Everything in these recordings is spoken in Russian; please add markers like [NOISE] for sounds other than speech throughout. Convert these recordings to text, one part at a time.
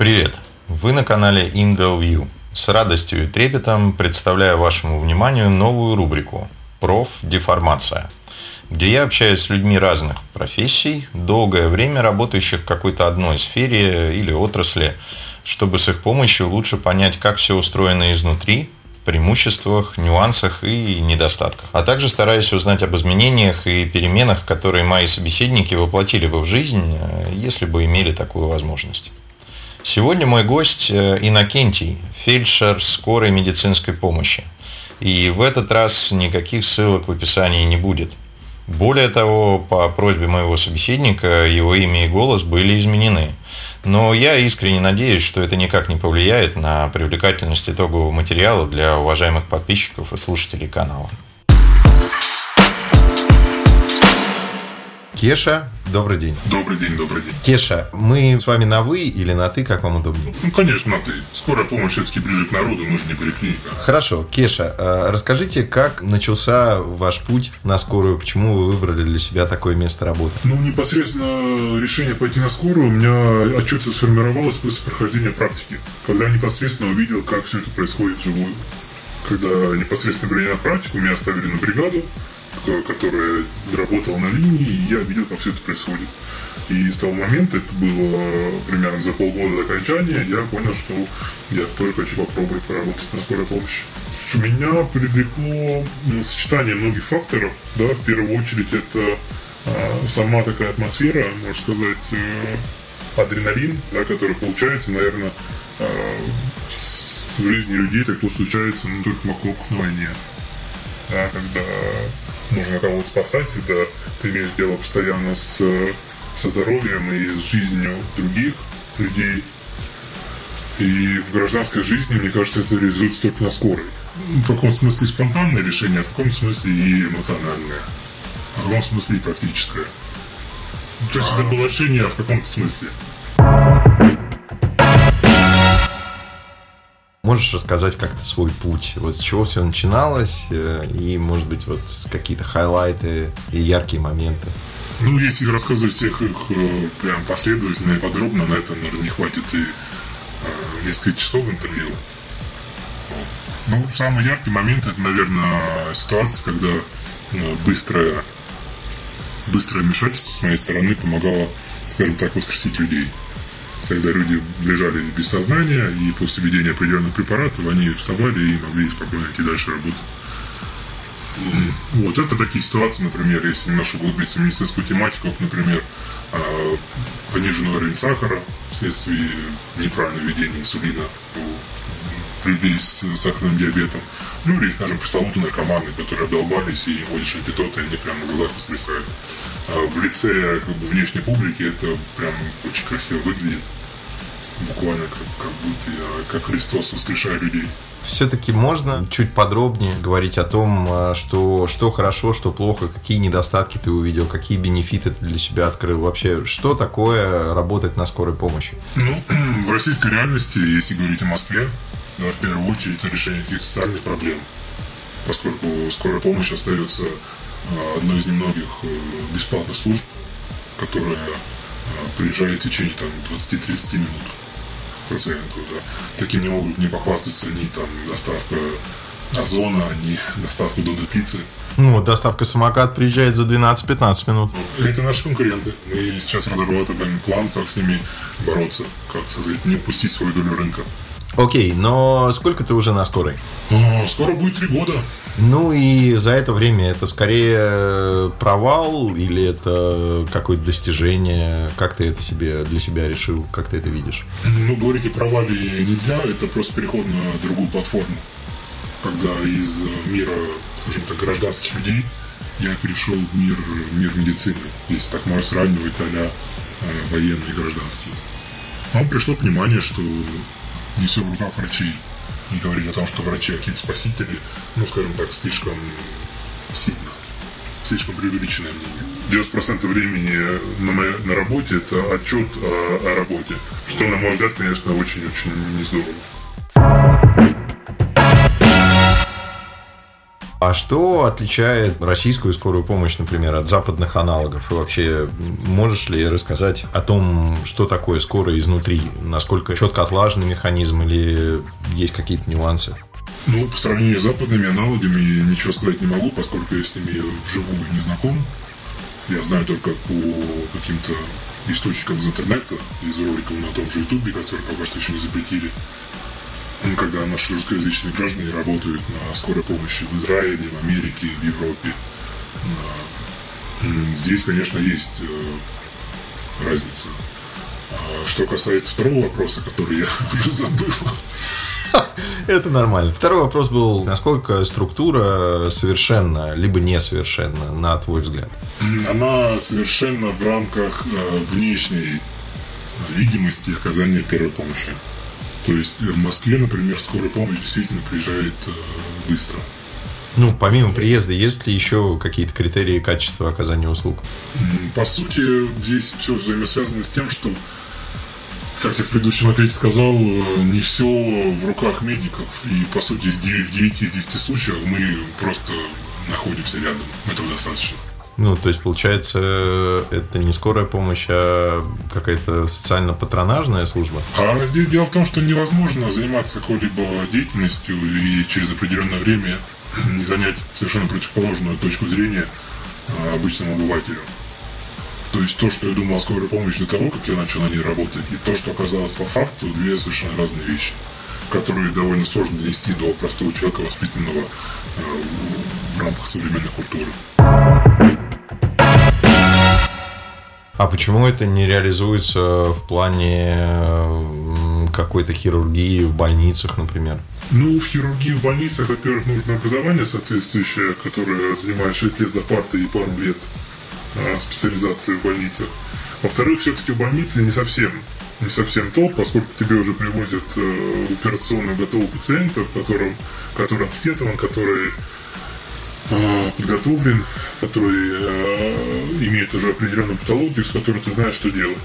Привет! Вы на канале Indel View. С радостью и трепетом представляю вашему вниманию новую рубрику «Профдеформация», где я общаюсь с людьми разных профессий, долгое время работающих в какой-то одной сфере или отрасли, чтобы с их помощью лучше понять, как все устроено изнутри, преимуществах, нюансах и недостатках. А также стараюсь узнать об изменениях и переменах, которые мои собеседники воплотили бы в жизнь, если бы имели такую возможность. Сегодня мой гость э, Иннокентий, фельдшер скорой медицинской помощи. И в этот раз никаких ссылок в описании не будет. Более того, по просьбе моего собеседника его имя и голос были изменены. Но я искренне надеюсь, что это никак не повлияет на привлекательность итогового материала для уважаемых подписчиков и слушателей канала. Кеша, добрый день. Добрый день, добрый день. Кеша, мы с вами на «вы» или на «ты», как вам удобнее? Ну, конечно, на «ты». Скорая помощь все-таки ближе к народу, же не поликлиника. Хорошо. Кеша, а расскажите, как начался ваш путь на скорую, почему вы выбрали для себя такое место работы? Ну, непосредственно решение пойти на скорую у меня отчетливо сформировалось после прохождения практики, когда я непосредственно увидел, как все это происходит вживую. Когда непосредственно принял практику, меня оставили на бригаду, которая работала на линии, и я видел, как все это происходит. И с того момента, это было примерно за полгода до окончания, я понял, что я тоже хочу попробовать поработать на скорой помощи. Меня привлекло ну, сочетание многих факторов. Да, в первую очередь это а, сама такая атмосфера, можно сказать, э, адреналин, да, который получается, наверное, э, в жизни людей так случается ну, только вокруг войне. Да, когда нужно кого-то спасать, когда ты имеешь дело постоянно с, со здоровьем и с жизнью других людей. И в гражданской жизни, мне кажется, это реализуется только на скорой. В каком смысле спонтанное решение, а в каком смысле и эмоциональное. В каком смысле и практическое. То есть это было решение в каком-то смысле. Можешь рассказать как-то свой путь? Вот с чего все начиналось? Э, и, может быть, вот какие-то хайлайты и яркие моменты? Ну, если рассказывать всех их э, прям последовательно и подробно, на это, наверное, не хватит и э, несколько часов интервью. Ну, самый яркий момент это, наверное, ситуация, когда быстрое, быстрое вмешательство с моей стороны помогало, скажем так, воскресить людей когда люди лежали без сознания, и после введения определенных препаратов они вставали и могли спокойно идти дальше работать. Вот, это такие ситуации, например, если немножко углубиться в медицинскую тематику, например, а, пониженный уровень сахара вследствие неправильного введения инсулина у людей с сахарным диабетом, ну или, скажем, пресловутые наркоманы, которые обдолбались и вводишь антидоты, они прямо на глазах воскресают. А в лице как бы, внешней публики это прям очень красиво выглядит буквально как, как будто я, как Христос воскрешая людей. Все-таки можно чуть подробнее говорить о том, а, что, что хорошо, что плохо, какие недостатки ты увидел, какие бенефиты ты для себя открыл. Вообще, что такое работать на скорой помощи? Ну, [CLEARS THROAT] в российской реальности, если говорить о Москве, да, в первую очередь это решение каких-то социальных проблем. Поскольку скорая помощь остается а, одной из немногих э, бесплатных служб, которая а, приезжает в течение там, 20-30 минут. Да. Таким не могут не похвастаться ни там доставка озона, ни доставка додо пиццы. Ну, доставка самокат приезжает за 12-15 минут. Это наши конкуренты. Мы сейчас разрабатываем план, как с ними бороться, как сказать, не упустить свою долю рынка. Окей, но сколько ты уже на скорой? Ну, скоро будет три года. Ну и за это время это скорее провал или это какое-то достижение? Как ты это себе для себя решил? Как ты это видишь? Ну, говорить о провале нельзя, это просто переход на другую платформу. Когда из мира, скажем так, гражданских людей я перешел в мир, в мир медицины, если так можно сравнивать а-ля э, военный и гражданский. Нам пришло понимание, что не все в руках врачей. Не говорить о том, что врачи какие-то спасители, ну, скажем так, слишком сильно, слишком преувеличенное мнение. 90% времени на, моей, на работе это отчет о, о работе, что, на мой взгляд, конечно, очень-очень не А что отличает российскую скорую помощь, например, от западных аналогов? И вообще, можешь ли рассказать о том, что такое скорая изнутри? Насколько четко отлаженный механизм или есть какие-то нюансы? Ну, по сравнению с западными аналогами ничего сказать не могу, поскольку я с ними вживую не знаком. Я знаю только по каким-то источникам из интернета, из роликов на том же Ютубе, которые пока что еще не запретили. Ну, когда наши русскоязычные граждане работают на скорой помощи в Израиле, в Америке, в Европе. Здесь, конечно, есть э, разница. А что касается второго вопроса, который я [LAUGHS] уже забыл, [LAUGHS] Это нормально. Второй вопрос был, насколько структура совершенна, либо несовершенна, на твой взгляд? Она совершенно в рамках э, внешней видимости оказания первой помощи. То есть в Москве, например, скорая помощь действительно приезжает э, быстро. Ну, помимо приезда, есть ли еще какие-то критерии качества оказания услуг? По сути, здесь все взаимосвязано с тем, что как я в предыдущем ответе сказал, э, не все в руках медиков. И, по сути, в 9 из 10 случаев мы просто находимся рядом. Этого достаточно. Ну, то есть, получается, это не скорая помощь, а какая-то социально-патронажная служба? А здесь дело в том, что невозможно заниматься какой-либо деятельностью и через определенное время не занять совершенно противоположную точку зрения а, обычному обывателю. То есть то, что я думал о скорой помощи до того, как я начал на ней работать, и то, что оказалось по факту, две совершенно разные вещи, которые довольно сложно донести до простого человека, воспитанного э, в рамках современной культуры. А почему это не реализуется в плане какой-то хирургии в больницах, например? Ну, в хирургии в больницах, во-первых, нужно образование соответствующее, которое занимает 6 лет за партой и пару лет Э, специализации в больницах. Во-вторых, все-таки в больнице не совсем не совсем то, поскольку тебе уже привозят э, в операционную готовых пациентов, которым, который обследован, который подготовлен, который э, имеет уже определенную патологию, с которой ты знаешь, что делать.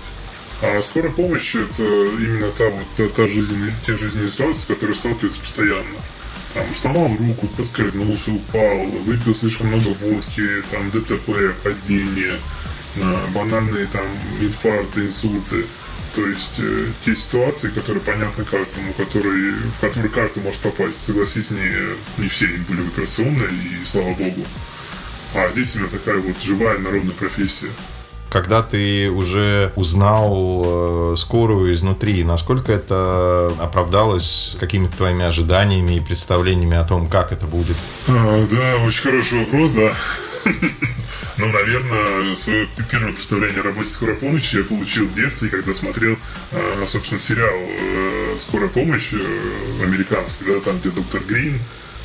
А скорая помощь это именно та вот та, та жизненная, те жизненные ситуации, с которыми сталкиваются постоянно там, сломал руку, поскользнулся, упал, выпил слишком много водки, там, ДТП, падение, э, банальные там инфаркты, инсульты. То есть э, те ситуации, которые понятны каждому, которые, в которые каждый может попасть. Согласись, не, не все они были в операционной, и слава богу. А здесь именно такая вот живая народная профессия когда ты уже узнал э, скорую изнутри, насколько это оправдалось какими-то твоими ожиданиями и представлениями о том, как это будет? А, да, очень хороший вопрос, да. [LAUGHS] Ну, наверное, свое первое представление о работе скорой помощи я получил в детстве, когда смотрел, а, собственно, сериал э, «Скорая помощь» э, американский, да, там, где доктор Грин,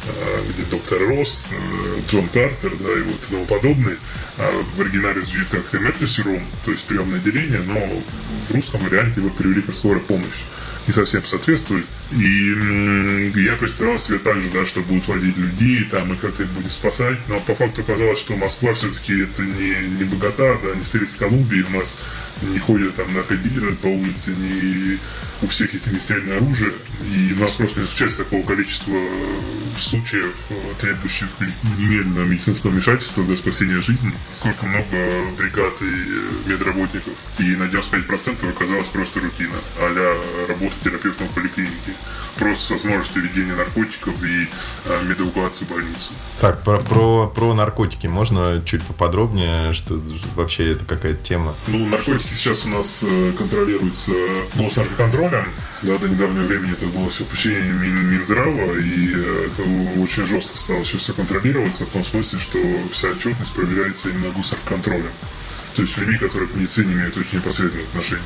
Э, где доктор Росс, э, Джон Картер, да, и вот тому подобное. А в оригинале звучит как emergency room, то есть приемное отделение, но в русском варианте его перевели как скорая помощь. Не совсем соответствует. И я представлял себе так же, да, что будут возить людей, там, и как-то их будет спасать. Но по факту оказалось, что Москва все-таки это не, не богата, да, не столица Колумбии. У нас не ходят там наркодилеры по улице, не у всех есть огнестрельное оружие. И у нас просто не случается такого количества случаев, э, требующих немедленного медицинского вмешательства для спасения жизни. Сколько много бригад и э, медработников. И на 95% оказалось просто рутина, а работа терапевтом в поликлинике просто с возможностью ведения наркотиков и э, медэвакуации больницы. Так, про, про, про наркотики можно чуть поподробнее, что вообще это какая-то тема? Ну, наркотики сейчас у нас э, контролируются госнаркоконтролем. Да, до недавнего времени это было все подчинение Мин, Минздрава, и э, это очень жестко стало сейчас все контролироваться, в том смысле, что вся отчетность проверяется именно госнаркоконтролем. То есть людьми, которые к медицине имеют очень непосредственное отношение.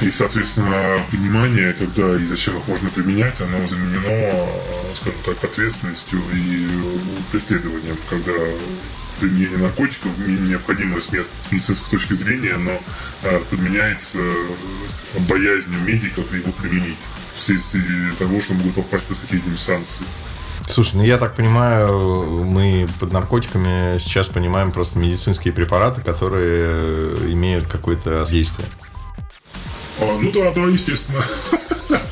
И, соответственно, понимание, когда и зачем их можно применять, оно заменено, скажем так, ответственностью и преследованием, когда применение наркотиков необходимая смерть с медицинской точки зрения, но а, подменяется боязнью медиков его применить вследствие того, что могут попасть под какие-нибудь санкции. Слушай, ну я так понимаю, мы под наркотиками сейчас понимаем просто медицинские препараты, которые имеют какое-то действие. А, ну да, да, естественно. [LAUGHS]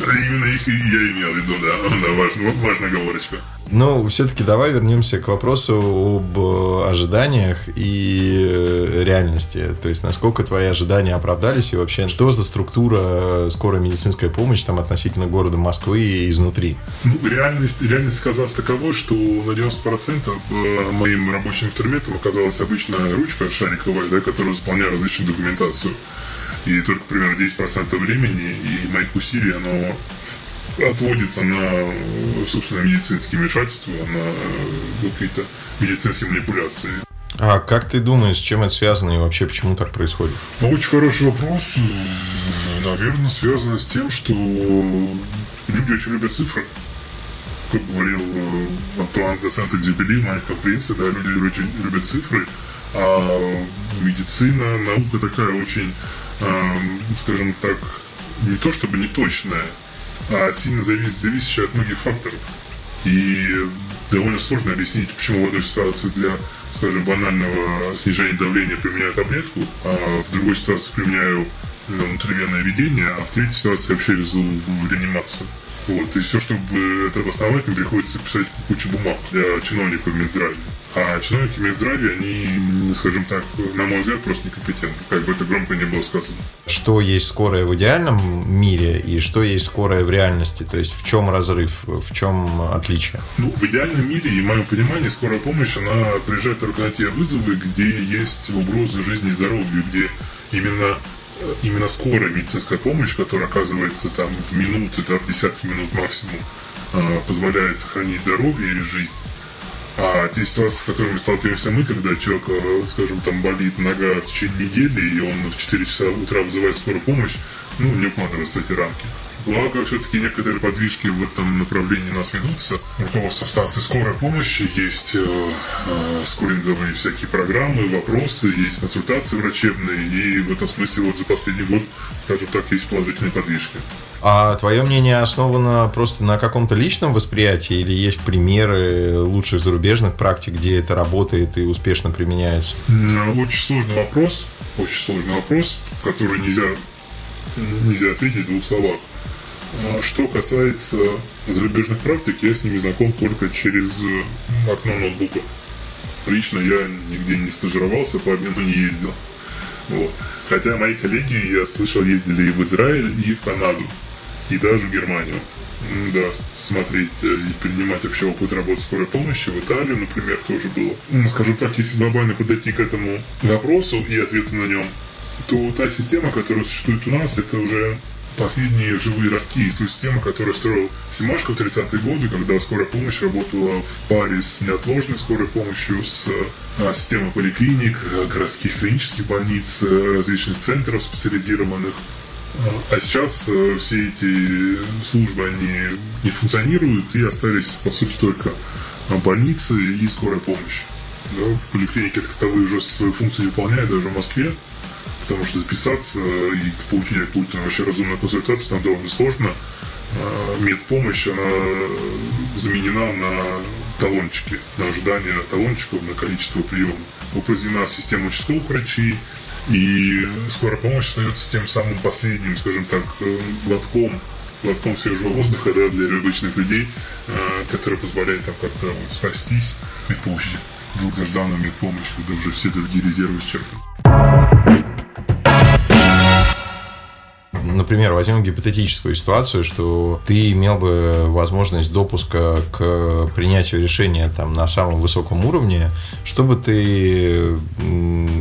Именно их я имел в виду, да. Важная, важная говорочка. Ну, все-таки давай вернемся к вопросу об э, ожиданиях и э, реальности. То есть, насколько твои ожидания оправдались и вообще, что за структура скорой медицинской помощи там относительно города Москвы и изнутри? Ну, реальность, реальность оказалась таковой, что на 90% моим рабочим инструментом оказалась обычная ручка шариковая, да, которая заполняла различную документацию. И только примерно 10% времени и моих усилий оно отводится на, собственно, медицинские вмешательства, на какие-то медицинские манипуляции. А как ты думаешь, с чем это связано и вообще почему так происходит? Ну, очень хороший вопрос. Наверное, связано с тем, что люди очень любят цифры. Как говорил э, Антуан де Сент-Экзюпери в «Маленьком принце», да, люди очень любят цифры, а медицина, наука такая очень, э, скажем так, не то чтобы не точная, а сильно завис, зависящая от многих факторов. И довольно сложно объяснить, почему в одной ситуации для, скажем, банального снижения давления применяю таблетку, а в другой ситуации применяю ну, внутривенное ведение, а в третьей ситуации вообще везу в реанимацию. Вот. И все, чтобы это обосновать, мне приходится писать кучу бумаг для чиновников Минздравия. А чиновники Минздравия, они, скажем так, на мой взгляд, просто некомпетентны, как бы это громко не было сказано. Что есть скорая в идеальном мире и что есть скорая в реальности? То есть в чем разрыв, в чем отличие? Ну, в идеальном мире, и в моем понимании, скорая помощь, она приезжает только на те вызовы, где есть угрозы жизни и здоровью, где именно именно скорая медицинская помощь, которая оказывается там в минуты, да, в десятки минут максимум, а, позволяет сохранить здоровье и жизнь. А те ситуации, с которыми сталкиваемся мы, когда человек, э, скажем, там болит нога в течение недели, и он в 4 часа утра вызывает скорую помощь, ну, не укладывается эти рамки. Благо, все-таки некоторые подвижки в этом направлении у нас ведутся. Руководство станции скорой помощи, есть э, э, скоринговые всякие программы, вопросы, есть консультации врачебные, и в этом смысле вот за последний год, скажем так, есть положительные подвижки. А твое мнение основано просто на каком-то личном восприятии или есть примеры лучших зарубежных практик, где это работает и успешно применяется? Очень сложный вопрос, очень сложный вопрос, который нельзя, нельзя ответить двух словах. А что касается зарубежных практик, я с ними знаком только через э, окно ноутбука. Лично я нигде не стажировался, по обмену не ездил. Вот. Хотя мои коллеги, я слышал, ездили и в Израиль, и в Канаду, и даже в Германию. Да, смотреть э, и принимать вообще опыт работы скорой помощи в Италию, например, тоже было. Скажем так, если глобально подойти к этому вопросу и ответу на нем, то та система, которая существует у нас, это уже последние живые ростки из той системы, которую строил Симашко в 30-е годы, когда скорая помощь работала в паре с неотложной скорой помощью, с а, системой поликлиник, городских клинических больниц, различных центров специализированных. А сейчас э, все эти службы, они не функционируют и остались, по сути, только больницы и скорая помощь. Да, поликлиники как таковые уже свою функцию выполняют даже в Москве потому что записаться и получить какую-то вообще разумную консультацию там довольно сложно. А, медпомощь, она заменена на талончики, на ожидание талончиков, на количество приемов. Упразднена система участковых врачей, и скорая помощь остается тем самым последним, скажем так, э, глотком, глотком свежего воздуха да, для обычных людей, а, который позволяет там как-то вот, спастись при помощи долгожданной медпомощи, когда уже все другие резервы исчерпаны. Например, возьмем гипотетическую ситуацию, что ты имел бы возможность допуска к принятию решения там, на самом высоком уровне, что бы ты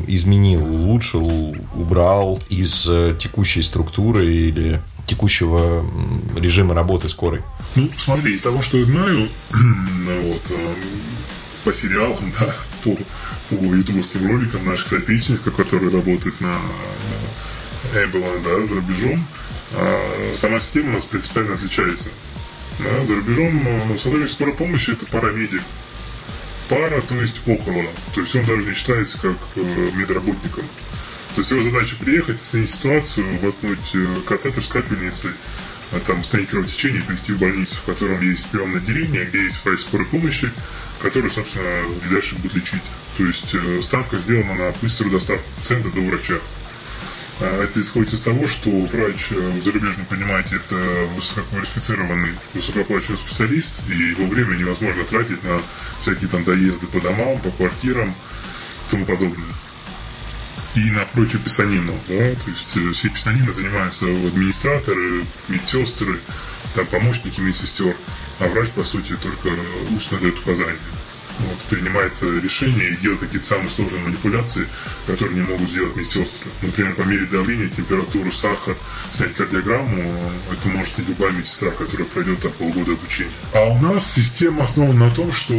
изменил, улучшил, убрал из э, текущей структуры или текущего режима работы скорой? Ну, смотри, из того, что я знаю, [CLEARS THROAT] вот, э, по сериалам, да, по, по ютубовским роликам наших соотечественников, которые работают на Ambulance, да, за рубежом, а, сама система у нас принципиально отличается. Да, за рубежом ну, сотрудник скорой помощи это парамедик. Пара, то есть около. То есть он даже не считается как э, медработником. То есть его задача приехать, оценить ситуацию, воткнуть э, катетер с капельницей, а там установить кровотечение и привести в больницу, в котором есть приемное отделение, где есть врач скорой помощи, который, собственно, дальше будет лечить. То есть э, ставка сделана на быструю доставку пациента до врача. А, это исходит из того, что врач э, в зарубежном понимаете, это высококвалифицированный, высокооплачиваемый специалист, и его время невозможно тратить на всякие там доезды по домам, по квартирам и тому подобное. И на прочую писанину, да, то есть э, все писанины занимаются администраторы, медсестры, там помощники медсестер, а врач, по сути, только устно дает указания вот, принимает э, решения и делает какие-то самые сложные манипуляции, которые не могут сделать медсестры. Например, померить давление, температуру, сахар, снять кардиограмму, это может и любая медсестра, которая пройдет там полгода обучения. А у нас система основана на том, что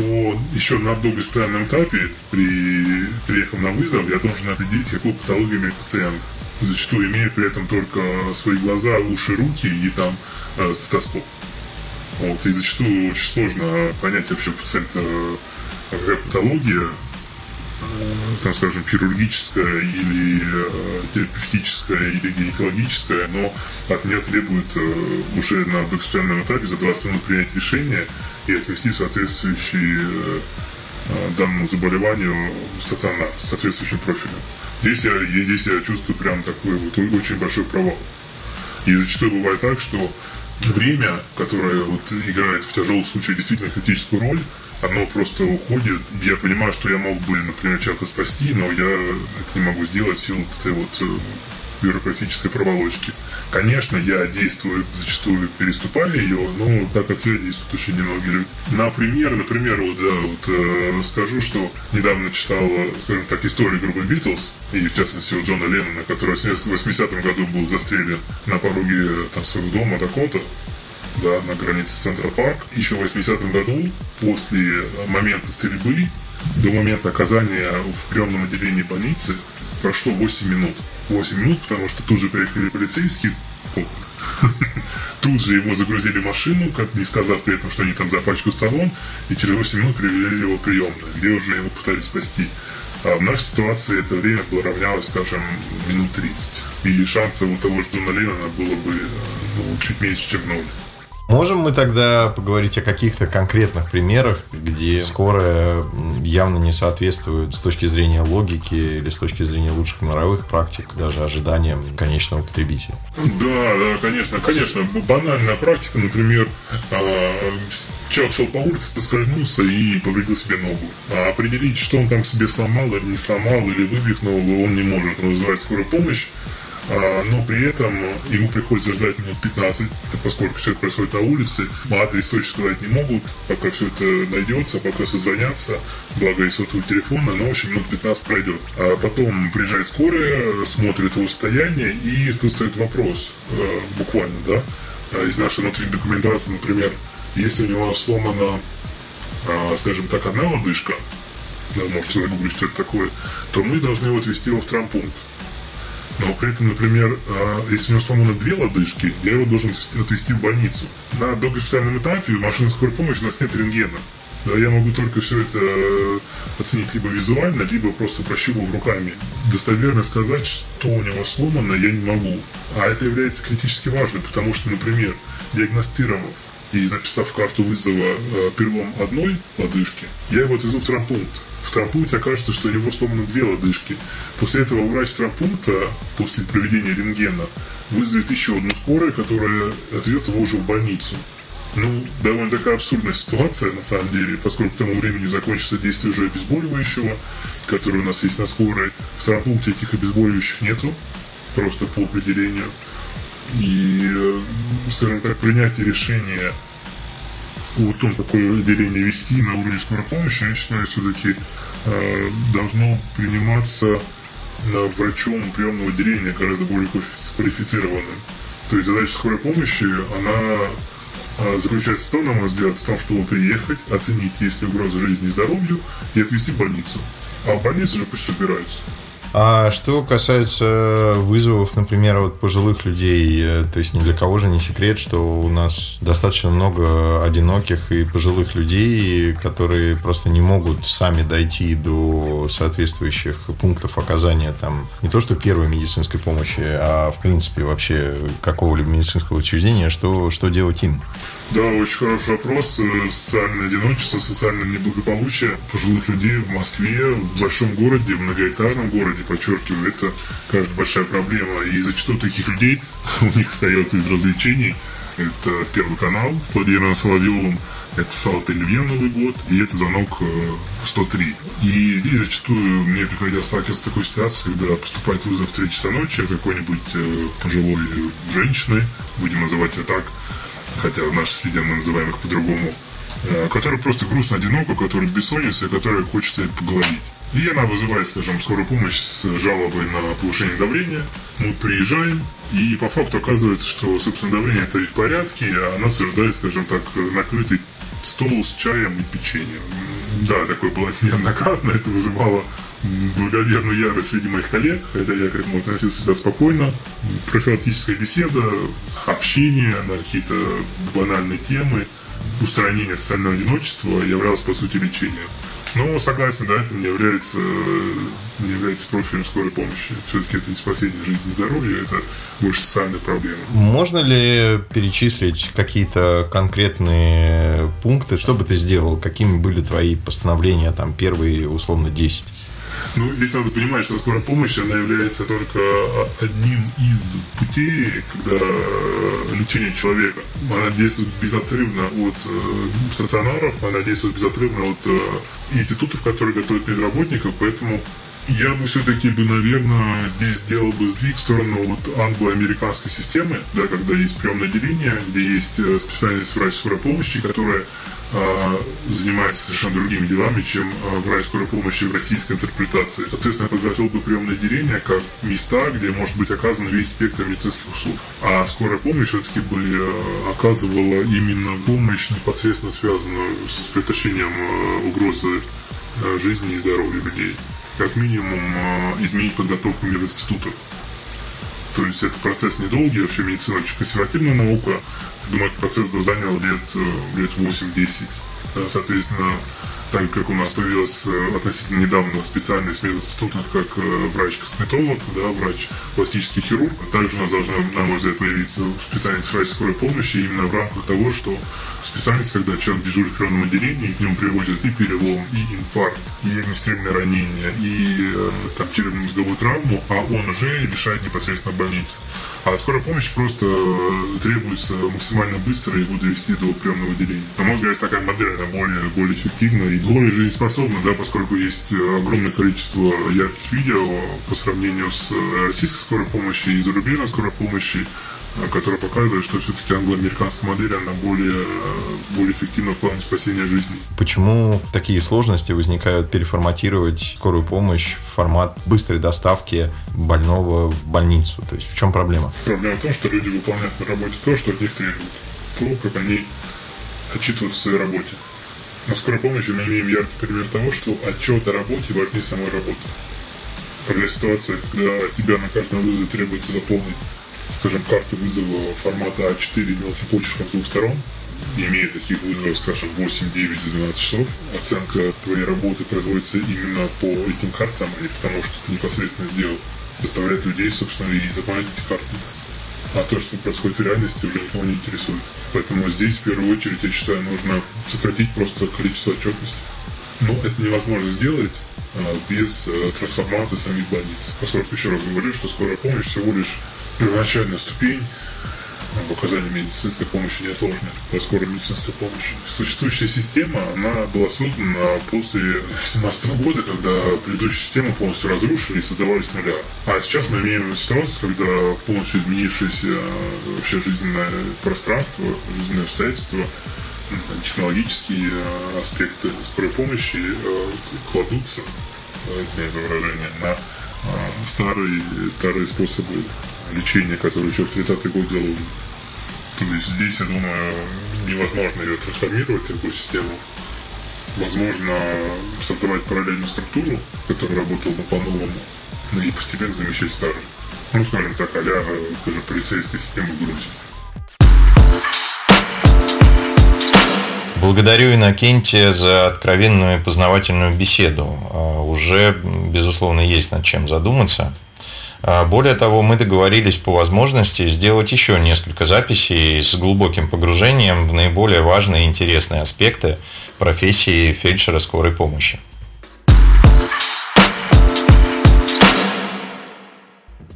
еще на догоспитальном этапе, при, приехав на вызов, я должен определить, какую патологию имеет пациент зачастую имея при этом только свои глаза, уши, руки и там э, стетоскоп. Вот, и зачастую очень сложно понять вообще пациента какая патология, там, скажем, хирургическая или э, терапевтическая или гинекологическая, но от меня требует э, уже на докспитальном этапе за 20 минут принять решение и отвести соответствующий э, данному заболеванию стационар, соответствующим профилем. Здесь я, здесь я чувствую прям такой вот очень большой провал. И зачастую бывает так, что время, которое вот играет в тяжелых случаях действительно критическую роль, оно просто уходит. Я понимаю, что я мог бы, например, человека спасти, но я это не могу сделать в силу этой вот э, бюрократической проволочки. Конечно, я действую, зачастую переступая ее, но так как я действуют очень немногие люди. Например, например, вот, да, вот э, скажу, что недавно читал, скажем так, историю группы Битлз, и в частности вот Джона Леннона, который в 80-м году был застрелен на пороге там, своего дома Дакота, да, на границе Центра Парк. Еще в 80-м году, после момента стрельбы, до момента оказания в приемном отделении больницы, прошло 8 минут. 8 минут, потому что тут же приехали полицейские, [LAUGHS] тут же его загрузили в машину, как не сказав при этом, что они там запачкают салон, и через 8 минут привели его в приемную, где уже его пытались спасти. А в нашей ситуации это время было равнялось, скажем, минут 30. И шансов у того же Джона Леннона было бы ну, чуть меньше, чем ноль. Можем мы тогда поговорить о каких-то конкретных примерах, где скорая явно не соответствует с точки зрения логики или с точки зрения лучших мировых практик, даже ожиданиям конечного потребителя? Да, да, конечно, конечно. Банальная практика, например, а, человек шел по улице, поскользнулся и повредил себе ногу. А определить, что он там себе сломал или не сломал, или вывихнул, он не может. Он вызывает скорую помощь, но при этом ему приходится ждать минут 15, поскольку все это происходит на улице. Адрес точно сказать не могут, пока все это найдется, пока созвонятся, благо есть сотовый телефон, но, в общем, минут 15 пройдет. А потом приезжает скорая, смотрит его состояние, и тут стоит вопрос, э, буквально, да, а из нашей внутренней документации, например, если у него сломана, скажем так, одна лодыжка, да, можете загуглить, что это такое, то мы должны его отвезти его в травмпункт. Но при этом, например, а, если у него сломаны две лодыжки, я его должен отвезти в больницу. На догоспитальном этапе в машине скорой помощи у нас нет рентгена. Я могу только все это э, оценить либо визуально, либо просто прощупав руками. Достоверно сказать, что у него сломано, я не могу. А это является критически важным, потому что, например, диагностировав и записав карту вызова э, перелом одной лодыжки, я его отвезу в травмпункт в травмпункте окажется, что у него сломаны две лодыжки. После этого врач травмпункта, после проведения рентгена, вызовет еще одну скорую, которая отведет его уже в больницу. Ну, довольно такая абсурдная ситуация, на самом деле, поскольку к тому времени закончится действие уже обезболивающего, которое у нас есть на скорой. В травмпункте этих обезболивающих нету, просто по определению. И, э, скажем так, принятие решения о том, какое отделение вести на уровне скорой помощи, я считаю, все-таки э, должно приниматься на врачом приемного отделения гораздо более квалифицированным. То есть задача скорой помощи, она э, заключается в том, на мой взгляд, в том, чтобы приехать, оценить, есть ли угроза жизни и здоровью, и отвезти в больницу. А в больнице же пусть разбираются. А что касается вызовов, например, вот пожилых людей, э, то есть ни для кого же не секрет, что у нас достаточно много одиноких и пожилых людей, которые просто не могут сами дойти до соответствующих пунктов оказания там не то что первой медицинской помощи, а в принципе вообще какого-либо медицинского учреждения, что, что делать им? Да, очень хороший вопрос. Э, социальное одиночество, социальное неблагополучие пожилых людей в Москве, в большом городе, в многоэтажном городе, подчеркиваю, это, кажется, большая проблема. И зачастую таких людей [LAUGHS] у них остается из развлечений. Это Первый канал с Владимиром Соловьевым, это Салат Оливье Новый год, и это звонок 103. Э, и здесь зачастую мне приходилось сталкиваться с такой ситуацией, когда поступает вызов в 3 часа ночи какой-нибудь э, пожилой женщины, будем называть ее так, хотя в нашей среде мы называем их по-другому, э, которая просто грустно одинока, которая бессонница, которая хочет поговорить. И она вызывает, скажем, скорую помощь с жалобой на повышение давления. Мы приезжаем, и по факту оказывается, что, собственно, давление это и в порядке, а она ожидает, скажем так, накрытый стол с чаем и печеньем. Да, такое было неоднократно, это вызывало благоверную ярость среди моих коллег, хотя я к этому относился всегда спокойно. Профилактическая беседа, общение на какие-то банальные темы, устранение социального одиночества являлось, по сути, лечением. Ну, согласен, да, это не является, не является профилем скорой помощи. Все-таки это не спасение жизни и здоровья, это больше социальная проблема. Можно ли перечислить какие-то конкретные пункты, что бы ты сделал, какими были твои постановления, там, первые, условно, 10? Ну, здесь надо понимать, что скорая помощь, она является только одним из путей, когда лечение человека. Она действует безотрывно от э, стационаров, она действует безотрывно от э, институтов, которые готовят медработников, поэтому я бы все-таки бы, наверное, здесь сделал бы сдвиг в сторону вот англо-американской системы, да, когда есть приемное отделение, где есть э, специальность врач скорой помощи, которая э, занимается совершенно другими делами, чем э, врач скорой помощи в российской интерпретации. Соответственно, я подготовил бы приемное отделение как места, где может быть оказан весь спектр медицинских услуг. А скорая помощь все-таки бы э, оказывала именно помощь, непосредственно связанную с предотвращением э, угрозы э, жизни и здоровья людей как минимум э, изменить подготовку мединститутов. То есть это процесс недолгий, вообще медицина очень консервативная наука. Думаю, этот процесс бы занял лет, э, лет 8-10. Соответственно, так как у нас появилась э, относительно недавно специальность в мединститутах, как э, врач-косметолог, да, врач-пластический хирург, также у нас должна, на мой взгляд, появиться специальность врач скорой помощи именно в рамках того, что специальность, когда человек дежурит в приемном отделении, к нему приводят и перелом, и инфаркт, и огнестрельное ранение, и э, там, черепно-мозговую травму, а он уже решает непосредственно в больнице. А скорая помощь просто требуется максимально быстро его довести до приемного отделения. На мой взгляд, такая модель, она более, более эффективна и более жизнеспособна, да, поскольку есть э, огромное количество ярких видео по сравнению с э, российской скорой помощью и зарубежной скорой помощи, э, которая показывает, что все-таки англоамериканская модель, она более, более эффективна в плане спасения жизни. Почему такие сложности возникают переформатировать скорую помощь в формат быстрой доставки больного в больницу? То есть в чем проблема? Проблема в том, что люди выполняют на работе то, что от них требуют. То, как они отчитываются в своей работе. На скорой помощи мы имеем яркий пример того, что отчет о работе важнее самой работы. Когда ситуация, когда тебя на каждом вызове требуется заполнить, скажем, карту вызова формата А4 мелким почерком с двух сторон, имея таких вызовов, скажем, 8, 9, 12 часов, оценка твоей работы производится именно по этим картам, и потому что ты непосредственно сделал, заставляет людей, собственно, и заполнять эти карты а то, что происходит в реальности, уже никого не интересует. Поэтому здесь, в первую очередь, я считаю, нужно сократить просто количество отчетности. Но это невозможно сделать а, без а, трансформации самих больниц. Поскольку еще раз говорю, что скорая помощь всего лишь первоначальная ступень в оказании медицинской помощи неотложной, по скорой медицинской помощи. Существующая система, она была создана после 2017 года, когда предыдущую систему полностью разрушили и создавали с нуля. А сейчас мы имеем ситуацию, когда полностью изменившееся э, вообще жизненное пространство, жизненные обстоятельства, технологические э, аспекты скорой помощи э, кладутся, извините за выражение, на старые, старые способы лечения, которые еще в 30-е годы делали. То есть здесь, я думаю, невозможно ее трансформировать, такую систему. Возможно, создавать параллельную структуру, которая работала бы по-новому, ну и постепенно замещать старую. Ну, скажем так, а-ля даже полицейская система в Грузии. Благодарю Иннокентия за откровенную и познавательную беседу. А, уже, безусловно, есть над чем задуматься. А, более того, мы договорились по возможности сделать еще несколько записей с глубоким погружением в наиболее важные и интересные аспекты профессии фельдшера скорой помощи.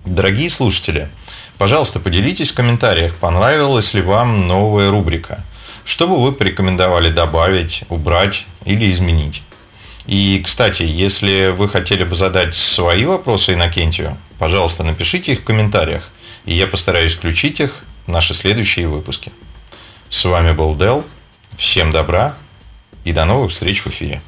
Дорогие слушатели, пожалуйста, поделитесь в комментариях, понравилась ли вам новая рубрика. Что бы вы порекомендовали добавить, убрать или изменить? И, кстати, если вы хотели бы задать свои вопросы Иннокентию, пожалуйста, напишите их в комментариях, и я постараюсь включить их в наши следующие выпуски. С вами был Дел. Всем добра и до новых встреч в эфире.